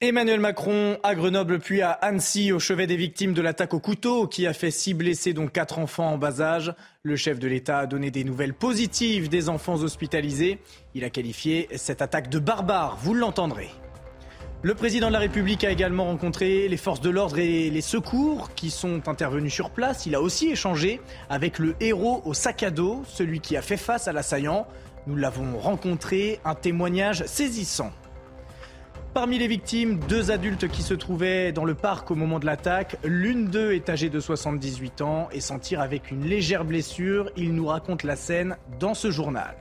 Emmanuel Macron à Grenoble puis à Annecy au chevet des victimes de l'attaque au couteau qui a fait six blessés dont quatre enfants en bas âge. Le chef de l'État a donné des nouvelles positives des enfants hospitalisés. Il a qualifié cette attaque de barbare, vous l'entendrez. Le président de la République a également rencontré les forces de l'ordre et les secours qui sont intervenus sur place. Il a aussi échangé avec le héros au sac à dos, celui qui a fait face à l'assaillant. Nous l'avons rencontré, un témoignage saisissant. Parmi les victimes, deux adultes qui se trouvaient dans le parc au moment de l'attaque. L'une d'eux est âgée de 78 ans et s'en tire avec une légère blessure. Il nous raconte la scène dans ce journal.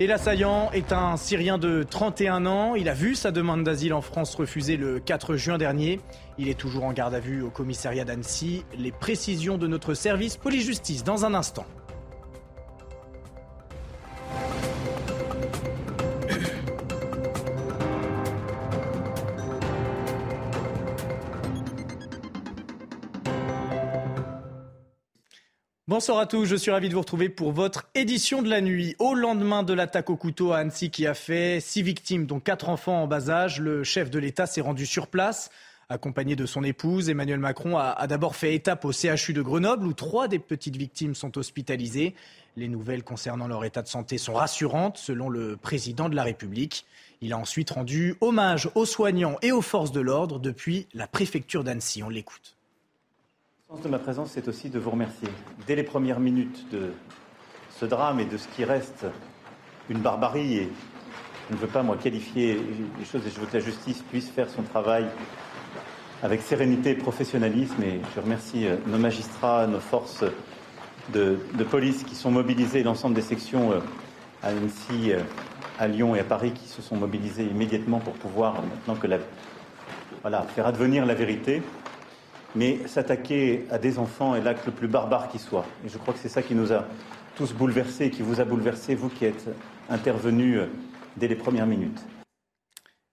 Et l'assaillant est un Syrien de 31 ans. Il a vu sa demande d'asile en France refusée le 4 juin dernier. Il est toujours en garde à vue au commissariat d'Annecy. Les précisions de notre service police-justice dans un instant. Bonsoir à tous, je suis ravi de vous retrouver pour votre édition de la nuit. Au lendemain de l'attaque au couteau à Annecy qui a fait six victimes, dont quatre enfants en bas âge, le chef de l'État s'est rendu sur place. Accompagné de son épouse, Emmanuel Macron a, a d'abord fait étape au CHU de Grenoble où trois des petites victimes sont hospitalisées. Les nouvelles concernant leur état de santé sont rassurantes selon le président de la République. Il a ensuite rendu hommage aux soignants et aux forces de l'ordre depuis la préfecture d'Annecy. On l'écoute. Le sens de ma présence, c'est aussi de vous remercier. Dès les premières minutes de ce drame et de ce qui reste une barbarie, et je ne veux pas, moi, qualifier les choses, et je veux que la justice puisse faire son travail avec sérénité et professionnalisme. Et je remercie euh, nos magistrats, nos forces de, de police qui sont mobilisées, l'ensemble des sections euh, à Annecy, euh, à Lyon et à Paris qui se sont mobilisées immédiatement pour pouvoir, maintenant que la, voilà, faire advenir la vérité. Mais s'attaquer à des enfants est l'acte le plus barbare qui soit. Et je crois que c'est ça qui nous a tous bouleversés, qui vous a bouleversés, vous qui êtes intervenus dès les premières minutes.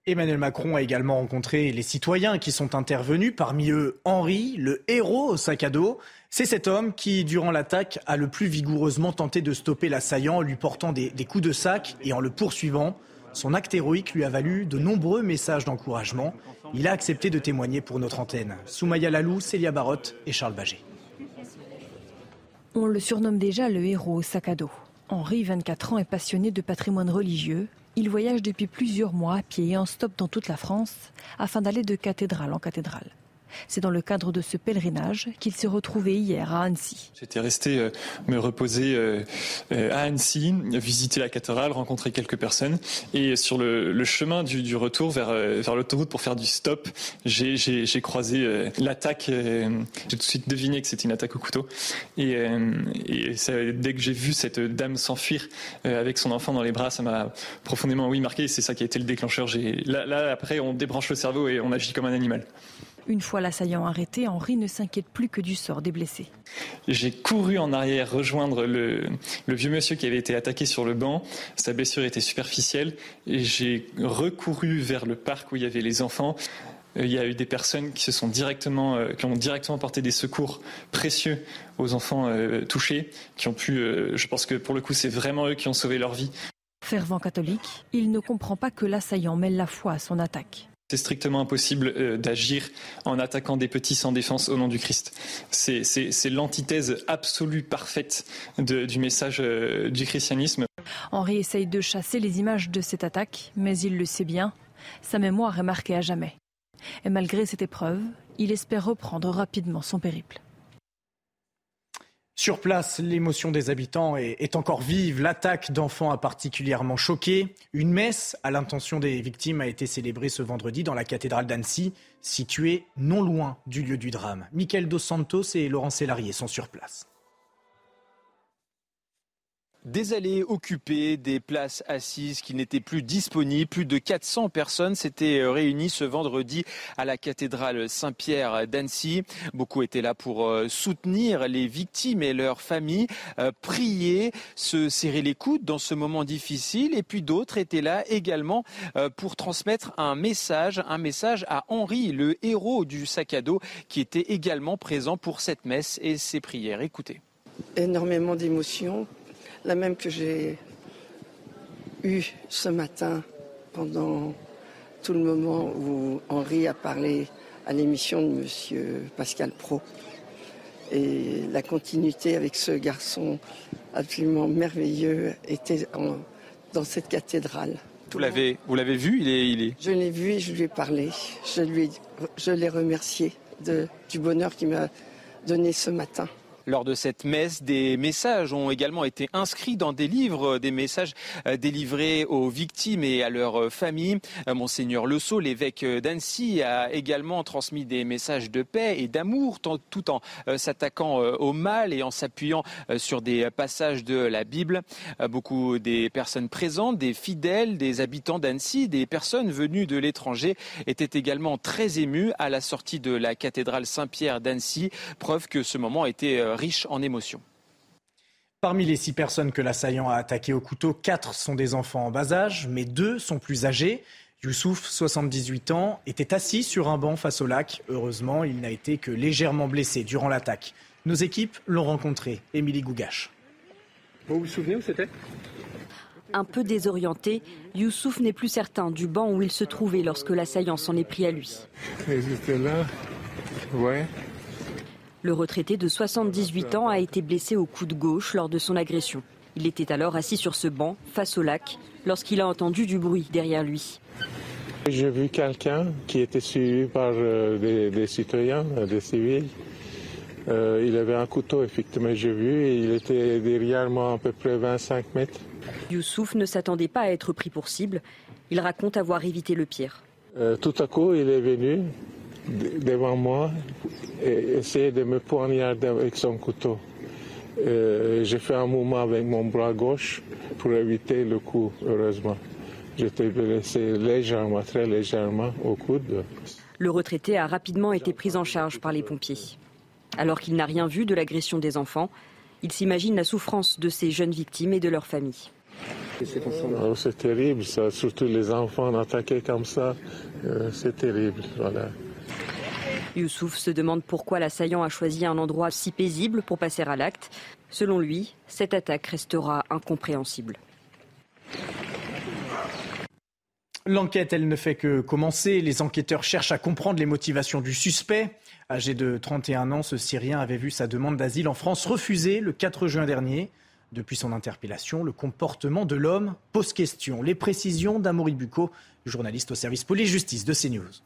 Emmanuel Macron a également rencontré les citoyens qui sont intervenus, parmi eux Henri, le héros au sac à dos. C'est cet homme qui, durant l'attaque, a le plus vigoureusement tenté de stopper l'assaillant en lui portant des, des, coups de sac et en le poursuivant. Son acte héroïque lui a valu de nombreux messages d'encouragement. Il a accepté de témoigner pour notre antenne. Soumaya Lalou, Célia Barotte et Charles Baget. On le surnomme déjà le héros au sac à dos. Henri, 24 ans, est passionné de patrimoine religieux. Il voyage depuis plusieurs mois à pied et en stop dans toute la France afin d'aller de cathédrale en cathédrale. C'est dans le cadre de ce pèlerinage qu'il s'est retrouvé hier à Annecy. J'étais resté euh, me reposer euh, euh, à Annecy, visiter la cathédrale, rencontrer quelques personnes. Et sur le, chemin du, retour vers, l'autoroute pour faire du stop, j'ai croisé l'attaque. j'ai tout de suite deviné que c'était une attaque au couteau. Et, dès que j'ai vu cette dame s'enfuir avec son enfant dans les bras, ça m'a profondément marqué. C'est ça qui a été le déclencheur. Là, après, on débranche le cerveau et on agit comme un animal. Une fois l'assaillant arrêté, Henri ne s'inquiète plus que du sort des blessés. J'ai couru en arrière rejoindre le, le, vieux monsieur qui avait été attaqué sur le banc. Sa blessure était superficielle et j'ai recouru vers le parc où il y avait les enfants. Il y a eu des personnes qui se sont directement, euh, qui ont directement porté des secours précieux aux enfants euh, touchés, qui ont pu, euh, je pense que pour le coup, c'est vraiment eux qui ont sauvé leur vie. Fervent catholique, il ne comprend pas que l'assaillant mêle la foi à son attaque. C'est strictement impossible euh, d'agir en attaquant des petits sans défense au nom du Christ. C'est l'antithèse absolue, parfaite du message euh, du christianisme. Henri essaye de chasser les images de cette attaque, mais il le sait bien, sa mémoire est marquée à jamais. Et malgré cette épreuve, il espère reprendre rapidement son périple. Sur place, l'émotion des habitants est, encore vive. L'attaque d'enfants a particulièrement choqué. Une messe à l'intention des victimes a été célébrée ce vendredi dans la cathédrale d'Annecy, située non loin du lieu du drame. Michael Dos Santos et Laurent Sélarié sont sur place. Des allées occupées, des places assises qui n'étaient plus disponibles. Plus de 400 personnes s'étaient euh, réunies ce vendredi à la cathédrale Saint-Pierre d'Annecy. Beaucoup étaient là pour euh, soutenir les victimes et leurs familles, euh, prier, se serrer les coudes dans ce moment difficile. Et puis d'autres étaient là également pour transmettre un message, un message à Henri, le héros du sac à dos, qui était également présent pour cette messe et ses prières. Écoutez. Énormément d'émotions la même que j'ai eue ce matin pendant tout le moment où Henri a parlé à l'émission de M. Pascal Pro. Et la continuité avec ce garçon absolument merveilleux était dans cette cathédrale. Vous l'avez, vous l'avez vu il est, il est... Je l'ai vu et je lui ai parlé. Je, lui je l'ai remercié de, du bonheur qu'il m'a donné ce matin. Lors de cette messe, des messages ont également été inscrits dans des livres, des messages euh, délivrés aux victimes et à leurs euh, familles. Euh, Monseigneur Le Sceau, l'évêque d'Annecy, a également transmis des messages de paix et d'amour, tout en s'attaquant au mal et en s'appuyant sur des passages de la Bible. Beaucoup des personnes présentes, des fidèles, des habitants d'Annecy, des personnes venues de l'étranger étaient également très émus à la sortie de la cathédrale Saint-Pierre d'Annecy, preuve que ce moment était riche en émotions. Parmi les six personnes que l'assaillant a attaquées au couteau, quatre sont des enfants en bas âge, mais deux sont plus âgés. Youssouf, 78 ans, était assis sur un banc face au lac. Heureusement, il n'a été que légèrement blessé durant l'attaque. Nos équipes l'ont rencontré. Émilie Gougache. Vous vous souvenez où c'était? Un peu désorienté, Youssouf n'est plus certain du banc où il se trouvait lorsque l'assaillant s'en est pris à lui. Ils là, ouais, le retraité de 78 ans a été blessé au coude gauche lors de son agression. Il était alors assis sur ce banc, face au lac, lorsqu'il a entendu du bruit derrière lui. J'ai vu quelqu'un qui était suivi par euh, des, citoyens, euh, des civils. Euh, il avait un couteau, effectivement, j'ai vu, et il était derrière moi à peu près 25 mètres. Youssouf ne s'attendait pas à être pris pour cible. Il raconte avoir évité le pire. tout à coup, il est venu, devant moi et essayait de me poignarder avec son couteau. Euh, j'ai fait un mouvement avec mon bras gauche pour éviter le coup, heureusement. J'étais blessé légèrement, très légèrement au coude. Le retraité a rapidement été pris en charge par les pompiers. Alors qu'il n'a rien vu de l'agression des enfants, il s'imagine la souffrance de ces jeunes victimes et de leurs familles. Oh, c'est terrible, ça. surtout les enfants attaqués comme ça. Euh, c'est terrible. Voilà. Youssouf se demande pourquoi l'assaillant a choisi un endroit si paisible pour passer à l'acte. Selon lui, cette attaque restera incompréhensible. L'enquête, elle ne fait que commencer. Les enquêteurs cherchent à comprendre les motivations du suspect. Âgé de 31 ans, ce Syrien avait vu sa demande d'asile en France refusée le 4 juin dernier. Depuis son interpellation, le comportement de l'homme pose question. Les précisions d'Amaury Bucco, journaliste au service police-justice de CNews.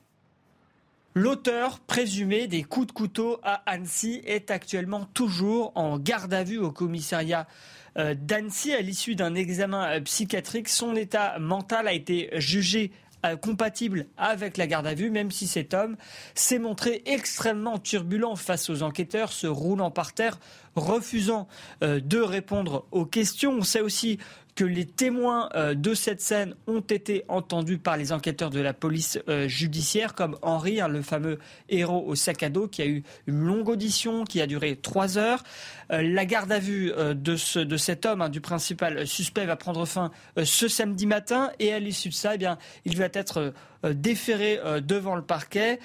L'auteur présumé des coups de couteau à Annecy est actuellement toujours en garde à vue au commissariat euh, d'Annecy à l'issue d'un examen euh, psychiatrique. Son état mental a été jugé euh, compatible avec la garde à vue, même si cet homme s'est montré extrêmement turbulent face aux enquêteurs, se roulant par terre, refusant de répondre aux questions. On sait aussi que les témoins euh, de cette scène ont été entendus par les enquêteurs de la police euh, judiciaire, comme Henri, hein, le fameux héros au sac à dos, qui a eu une longue audition qui a duré trois heures. Euh, la garde à vue de, ce, de cet homme, hein, du principal suspect, va prendre fin ce samedi matin, et à l'issue de ça, eh bien, il va être déféré devant le parquet.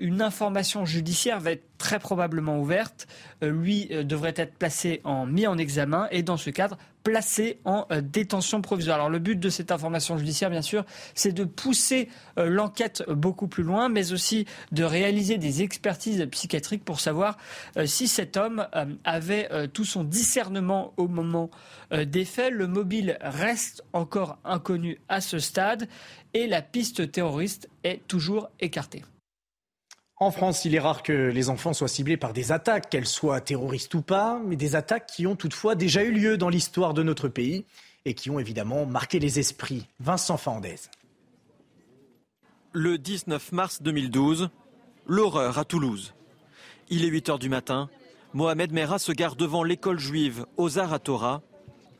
une information judiciaire va être très probablement ouverte. lui devrait être placé en mis en examen, et dans ce cadre, placé en euh, détention provisoire. Alors le but de cette information judiciaire, bien sûr, c'est de pousser euh, l'enquête beaucoup plus loin, mais aussi de réaliser des expertises psychiatriques pour savoir euh, si cet homme avait tout son discernement au moment des faits. Le mobile reste encore inconnu à ce stade et la piste terroriste est toujours écartée. En France, il est rare que les enfants soient ciblés par des attaques, qu'elles soient terroristes ou pas, mais des attaques qui ont toutefois déjà eu lieu dans l'histoire de notre pays et qui ont évidemment marqué les esprits. Vincent Fandez. Le 19 mars 2012, l'horreur à Toulouse. Il est 8 heures du matin. Mohamed Merah se gare devant l'école juive Ozar Torah.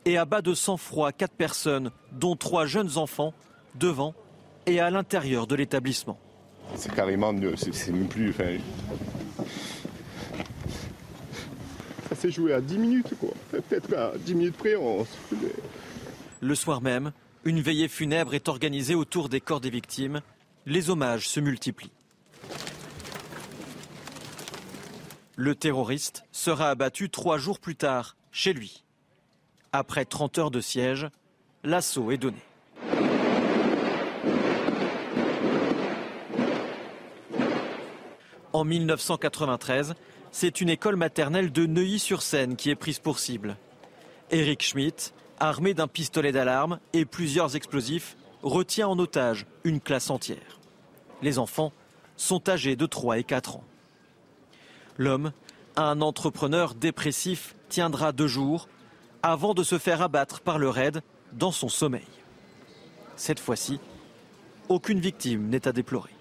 et abat de sang-froid quatre personnes, dont trois jeunes enfants, devant et à l'intérieur de l'établissement. C'est carrément, c'est même plus. Ça s'est joué à 10 minutes, quoi. Peut-être à 10 minutes près, on Le soir même, une veillée funèbre est organisée autour des corps des victimes. Les hommages se multiplient. Le terroriste sera abattu trois jours plus tard, chez lui. Après 30 heures de siège, l'assaut est donné. En 1993, c'est une école maternelle de Neuilly-sur-Seine qui est prise pour cible. Eric Schmidt, armé d'un pistolet d'alarme et plusieurs explosifs, retient en otage une classe entière. Les enfants sont âgés de 3 et 4 ans. L'homme, un entrepreneur dépressif, tiendra deux jours avant de se faire abattre par le raid dans son sommeil. Cette fois-ci, aucune victime n'est à déplorer.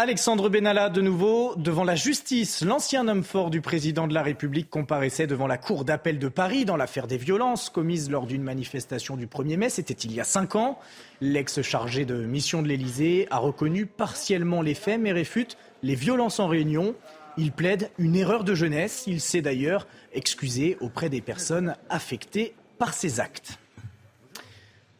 Alexandre Benalla, de nouveau, devant la justice. L'ancien homme fort du président de la République comparaissait devant la cour d'appel de Paris dans l'affaire des violences commises lors d'une manifestation du 1er mai. C'était il y a cinq ans. L'ex-chargé de mission de l'Élysée a reconnu partiellement les faits, mais réfute les violences en réunion. Il plaide une erreur de jeunesse. Il s'est d'ailleurs excusé auprès des personnes affectées par ces actes.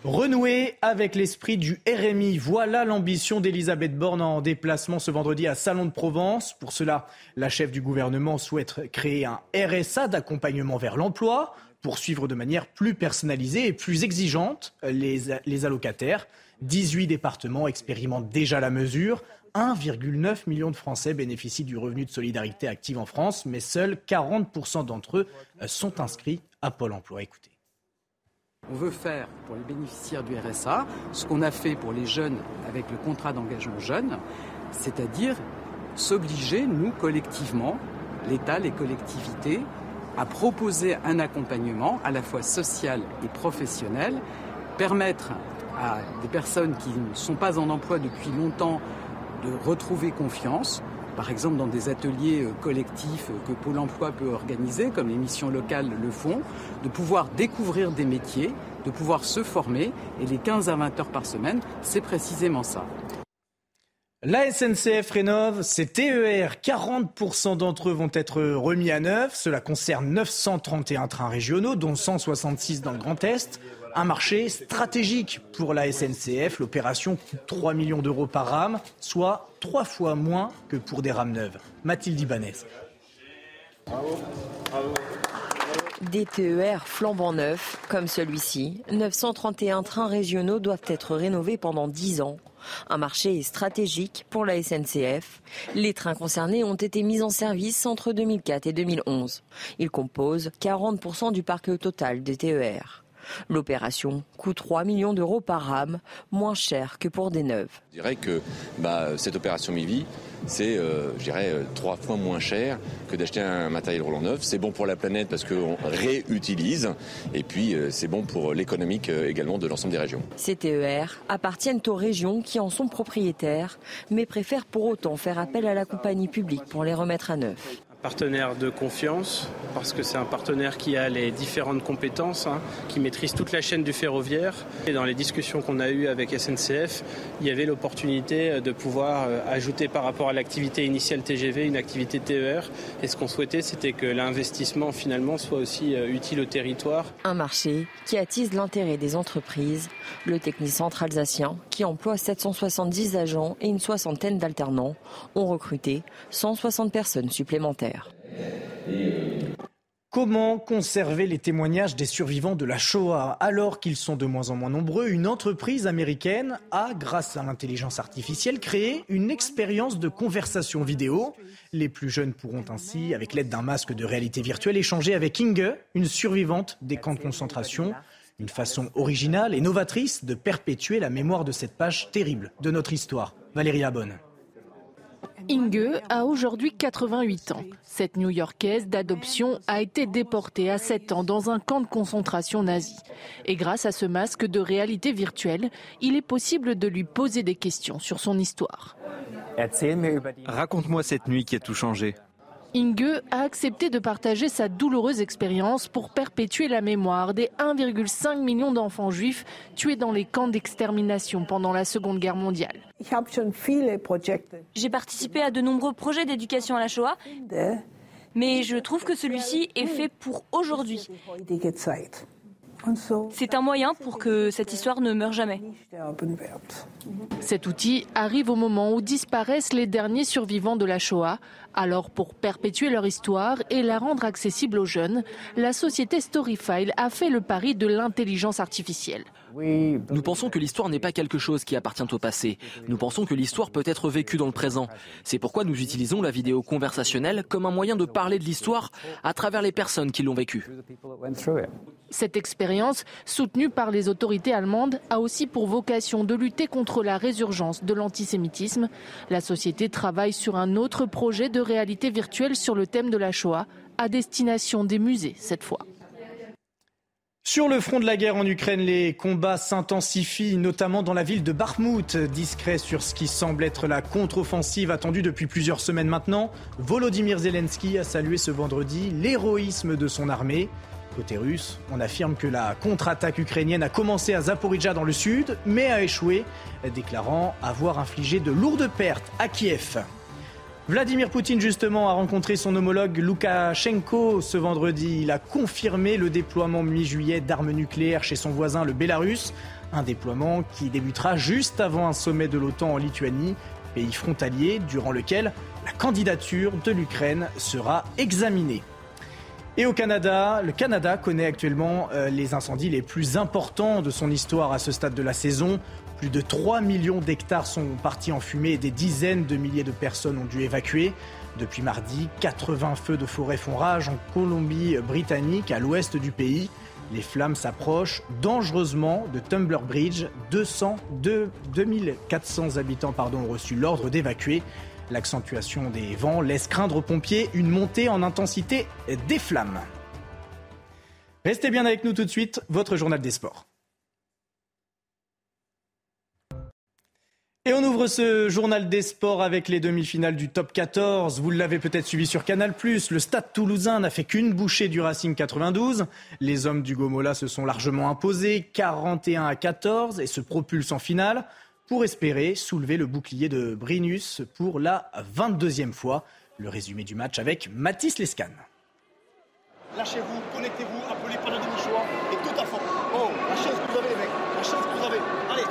Renouer avec l'esprit du RMI, voilà l'ambition d'Elisabeth Borne en déplacement ce vendredi à Salon de Provence. Pour cela, la chef du gouvernement souhaite créer un RSA d'accompagnement vers l'emploi pour suivre de manière plus personnalisée et plus exigeante les, les allocataires. 18 départements expérimentent déjà la mesure. 1,9 million de Français bénéficient du revenu de solidarité active en France, mais seuls 40% d'entre eux sont inscrits à Pôle emploi. Écoutez. On veut faire pour les bénéficiaires du RSA ce qu'on a fait pour les jeunes avec le contrat d'engagement jeune, c'est-à-dire s'obliger, nous, collectivement, l'État, les collectivités, à proposer un accompagnement à la fois social et professionnel, permettre à des personnes qui ne sont pas en emploi depuis longtemps de retrouver confiance, par exemple dans des ateliers euh, collectifs que Pôle Emploi peut organiser, comme les missions locales le font, de pouvoir découvrir des métiers, de pouvoir se former, et les 15 à 20 heures par semaine, c'est précisément ça. La SNCF rénove ses TER. 40% d'entre eux vont être remis à neuf. Cela concerne 931 trains régionaux, dont 166 dans le Grand Est. Un marché stratégique pour la SNCF. L'opération coûte 3 millions d'euros par rame, soit trois fois moins que pour des rames neuves. Mathilde Ibanez. Des TER flambant neufs, comme celui-ci, 931 trains régionaux doivent être rénovés pendant 10 ans. Un marché stratégique pour la SNCF. Les trains concernés ont été mis en service entre 2004 et 2011. Ils composent 40% du parc total des TER. L'opération coûte 3 millions d'euros par rame, moins cher que pour des neuves. Je dirais que bah, cette opération MIVI, c'est, euh, je dirais, euh, trois fois moins cher que d'acheter un matériel roulant neuf. C'est bon pour la planète parce qu'on réutilise, et puis euh, c'est bon pour l'économique également de l'ensemble des régions. Ces TER appartiennent aux régions qui en sont propriétaires, mais préfèrent pour autant faire appel à la compagnie publique pour les remettre à neuf partenaire de confiance, parce que c'est un partenaire qui a les différentes compétences, hein, qui maîtrise toute la chaîne du ferroviaire. Et dans les discussions qu'on a eues avec SNCF, il y avait l'opportunité de pouvoir euh, ajouter par rapport à l'activité initiale TGV une activité TER. Et ce qu'on souhaitait, c'était que l'investissement finalement soit aussi euh, utile au territoire. Un marché qui attise l'intérêt des entreprises. Le Technicentre alsacien, qui emploie 770 agents et une soixantaine d'alternants, ont recruté 160 personnes supplémentaires. Comment conserver les témoignages des survivants de la Shoah alors qu'ils sont de moins en moins nombreux? Une entreprise américaine a, grâce à l'intelligence artificielle, créé une expérience de conversation vidéo. Les plus jeunes pourront ainsi, avec l'aide d'un masque de réalité virtuelle, échanger avec Inge, une survivante des camps de concentration. Une façon originale et novatrice de perpétuer la mémoire de cette page terrible de notre histoire. Valérie Abonne. Inge a aujourd'hui 88 ans. Cette New-Yorkaise d'adoption a été déportée à 7 ans dans un camp de concentration nazi. Et grâce à ce masque de réalité virtuelle, il est possible de lui poser des questions sur son histoire. Raconte-moi cette nuit qui a tout changé. Inge a accepté de partager sa douloureuse expérience pour perpétuer la mémoire des 1,5 million d'enfants juifs tués dans les camps d'extermination pendant la Seconde Guerre mondiale. J'ai participé à de nombreux projets d'éducation à la Shoah, mais je trouve que celui-ci est fait pour aujourd'hui. C'est un moyen pour que cette histoire ne meure jamais. Cet outil arrive au moment où disparaissent les derniers survivants de la Shoah. Alors, pour perpétuer leur histoire et la rendre accessible aux jeunes, la société Storyfile a fait le pari de l'intelligence artificielle. Nous pensons que l'histoire n'est pas quelque chose qui appartient au passé. Nous pensons que l'histoire peut être vécue dans le présent. C'est pourquoi nous utilisons la vidéo conversationnelle comme un moyen de parler de l'histoire à travers les personnes qui l'ont vécue. Cette expérience, soutenue par les autorités allemandes, a aussi pour vocation de lutter contre la résurgence de l'antisémitisme. La société travaille sur un autre projet de réalité virtuelle sur le thème de la Shoah, à destination des musées cette fois. Sur le front de la guerre en Ukraine, les combats s'intensifient, notamment dans la ville de Bakhmut, discret sur ce qui semble être la contre-offensive attendue depuis plusieurs semaines maintenant. Volodymyr Zelensky a salué ce vendredi l'héroïsme de son armée. Côté russe, on affirme que la contre-attaque ukrainienne a commencé à Zaporizhia dans le sud, mais a échoué, déclarant avoir infligé de lourdes pertes à Kiev. Vladimir Poutine, justement, a rencontré son homologue Loukachenko ce vendredi. Il a confirmé le déploiement mi-juillet d'armes nucléaires chez son voisin, le Bélarus. Un déploiement qui débutera juste avant un sommet de l'OTAN en Lituanie, pays frontalier, durant lequel la candidature de l'Ukraine sera examinée. Et au Canada, le Canada connaît actuellement euh, les incendies les plus importants de son histoire à ce stade de la saison. Plus de 3 millions d'hectares sont partis en fumée et des dizaines de milliers de personnes ont dû évacuer. Depuis mardi, 80 feux de forêt font rage en Colombie-Britannique, à l'ouest du pays. Les flammes s'approchent dangereusement de Tumbler Bridge. 200, 2400 habitants pardon, ont reçu l'ordre d'évacuer. L'accentuation des vents laisse craindre aux pompiers une montée en intensité des flammes. Restez bien avec nous tout de suite, votre journal des sports. Et on ouvre ce journal des sports avec les demi-finales du top 14. Vous l'avez peut-être suivi sur Canal+. Le Stade toulousain n'a fait qu'une bouchée du Racing 92. Les hommes du Gomola se sont largement imposés, 41 à 14, et se propulsent en finale pour espérer soulever le bouclier de Brinus pour la 22e fois. Le résumé du match avec Mathis Lescan. Lâchez-vous, connectez-vous, appelez par le demi-choix et tout à fond. Oh, la chance que vous avez les mecs, la chance que vous avez. Allez,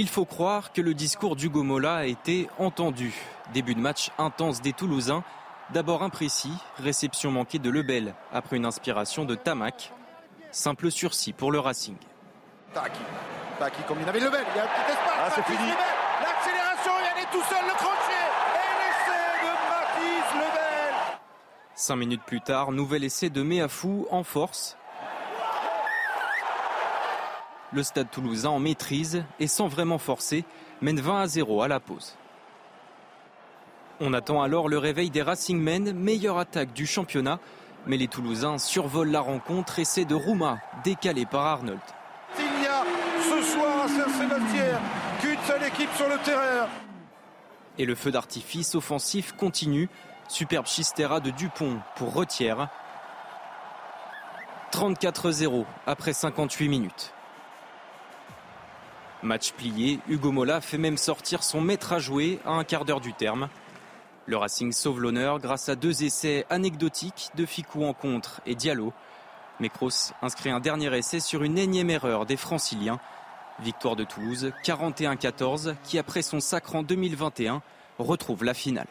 Il faut croire que le discours d'Hugo Mola a été entendu. Début de match intense des Toulousains. D'abord imprécis, réception manquée de Lebel après une inspiration de Tamac. Simple sursis pour le Racing. Taki, Taki combine avec Lebel, il y a un petit espace. Ah, c'est fini. L'accélération, il est tout seul, le crochet. Et l'essai de Mathis Lebel. Cinq minutes plus tard, nouvel essai de Méafou en force. Le stade toulousain en maîtrise et sans vraiment forcer mène 20 à 0 à la pause. On attend alors le réveil des Racingmen, meilleure attaque du championnat. Mais les Toulousains survolent la rencontre, essai de Rouma, décalé par Arnold. Il y a ce soir à Saint-Sébastien qu'une seule équipe sur le terrain. Et le feu d'artifice offensif continue. Superbe Chistera de Dupont pour Retière. 34-0 après 58 minutes. Match plié, Hugo Mola fait même sortir son maître à jouer à un quart d'heure du terme. Le Racing sauve l'honneur grâce à deux essais anecdotiques de Ficou en contre et Diallo. Mais Kroos inscrit un dernier essai sur une énième erreur des franciliens. Victoire de Toulouse 41-14 qui après son sacre en 2021 retrouve la finale.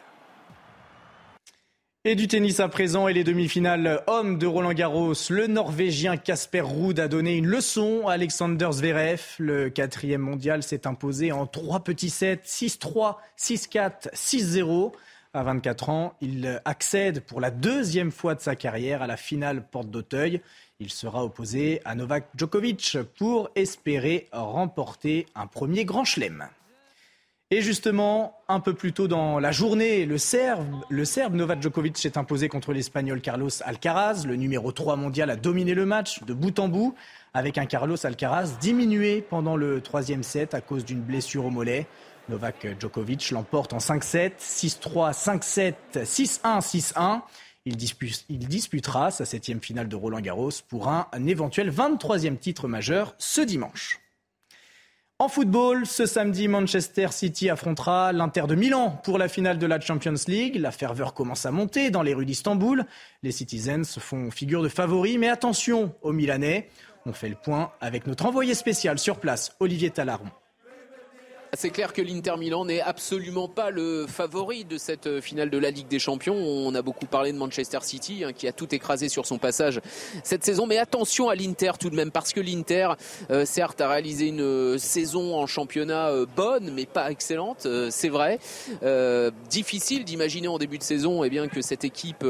Et du tennis à présent et les demi-finales hommes de Roland Garros. Le Norvégien Casper Ruud a donné une leçon à Alexander Zverev. Le quatrième mondial s'est imposé en trois petits sets, 6-3, 6-4, 6-0. À 24 ans, il accède pour la deuxième fois de sa carrière à la finale porte d'Auteuil. Il sera opposé à Novak Djokovic pour espérer remporter un premier grand chelem. Et justement, un peu plus tôt dans la journée, le Serbe, le Serbe Novak Djokovic s'est imposé contre l'Espagnol Carlos Alcaraz. Le numéro 3 mondial a dominé le match de bout en bout, avec un Carlos Alcaraz diminué pendant le troisième set à cause d'une blessure au mollet. Novak Djokovic l'emporte en 5-7, 6-3, 5-7, 6-1, 6-1. Il, disputera sa septième finale de Roland Garros pour un, un éventuel 23e titre majeur ce dimanche. En football, ce samedi, Manchester City affrontera l'Inter de Milan pour la finale de la Champions League. La ferveur commence à monter dans les rues d'Istanbul. Les Citizens font figure de favoris, mais attention aux Milanais. On fait le point avec notre envoyé spécial sur place, Olivier Talaron. C'est clair que l'Inter Milan n'est absolument pas le favori de cette finale de la Ligue des Champions. On a beaucoup parlé de Manchester City hein, qui a tout écrasé sur son passage cette saison. Mais attention à l'Inter tout de même parce que l'Inter, euh, certes, a réalisé une euh, saison en championnat euh, bonne mais pas excellente, c'est vrai. difficile d'imaginer en début de saison eh bien, que cette équipe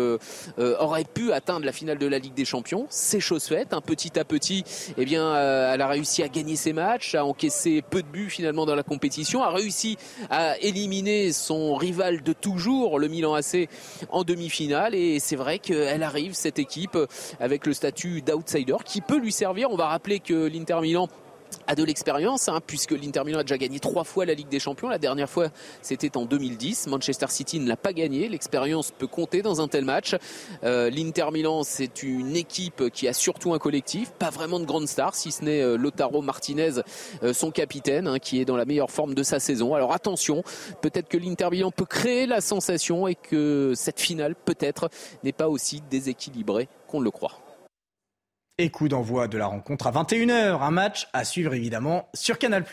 aurait pu atteindre la finale de la Ligue des Champions. C'est chose faite. Un petit à petit, eh bien, elle a réussi à gagner ses matchs, à encaisser peu de buts finalement dans la compétition a réussi à éliminer son rival de toujours, le Milan AC, en demi-finale. Et c'est vrai qu'elle arrive, cette équipe, avec le statut d'outsider qui peut lui servir. On va rappeler que l'Inter Milan a de l'expérience, hein, puisque l'Inter Milan a déjà gagné trois fois la Ligue des Champions. La dernière fois, c'était en 2010. Manchester City ne l'a pas gagné. L'expérience peut compter dans un tel match. Euh, L'Inter Milan, c'est une équipe qui a surtout un collectif, pas vraiment de grandes stars, si ce n'est euh, Lotaro Martinez, euh, son capitaine, hein, qui est dans la meilleure forme de sa saison. Alors attention, peut-être que l'Inter Milan peut créer la sensation et que cette finale, peut-être, n'est pas aussi déséquilibrée qu'on le croit. Et coup d'envoi de la rencontre à 21h. Un match à suivre évidemment sur Canal.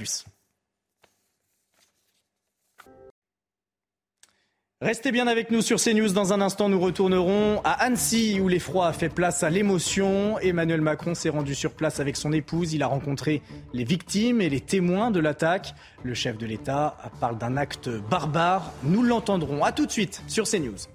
Restez bien avec nous sur CNews. Dans un instant, nous retournerons à Annecy où l'effroi a fait place à l'émotion. Emmanuel Macron s'est rendu sur place avec son épouse. Il a rencontré les victimes et les témoins de l'attaque. Le chef de l'État parle d'un acte barbare. Nous l'entendrons. À tout de suite sur CNews.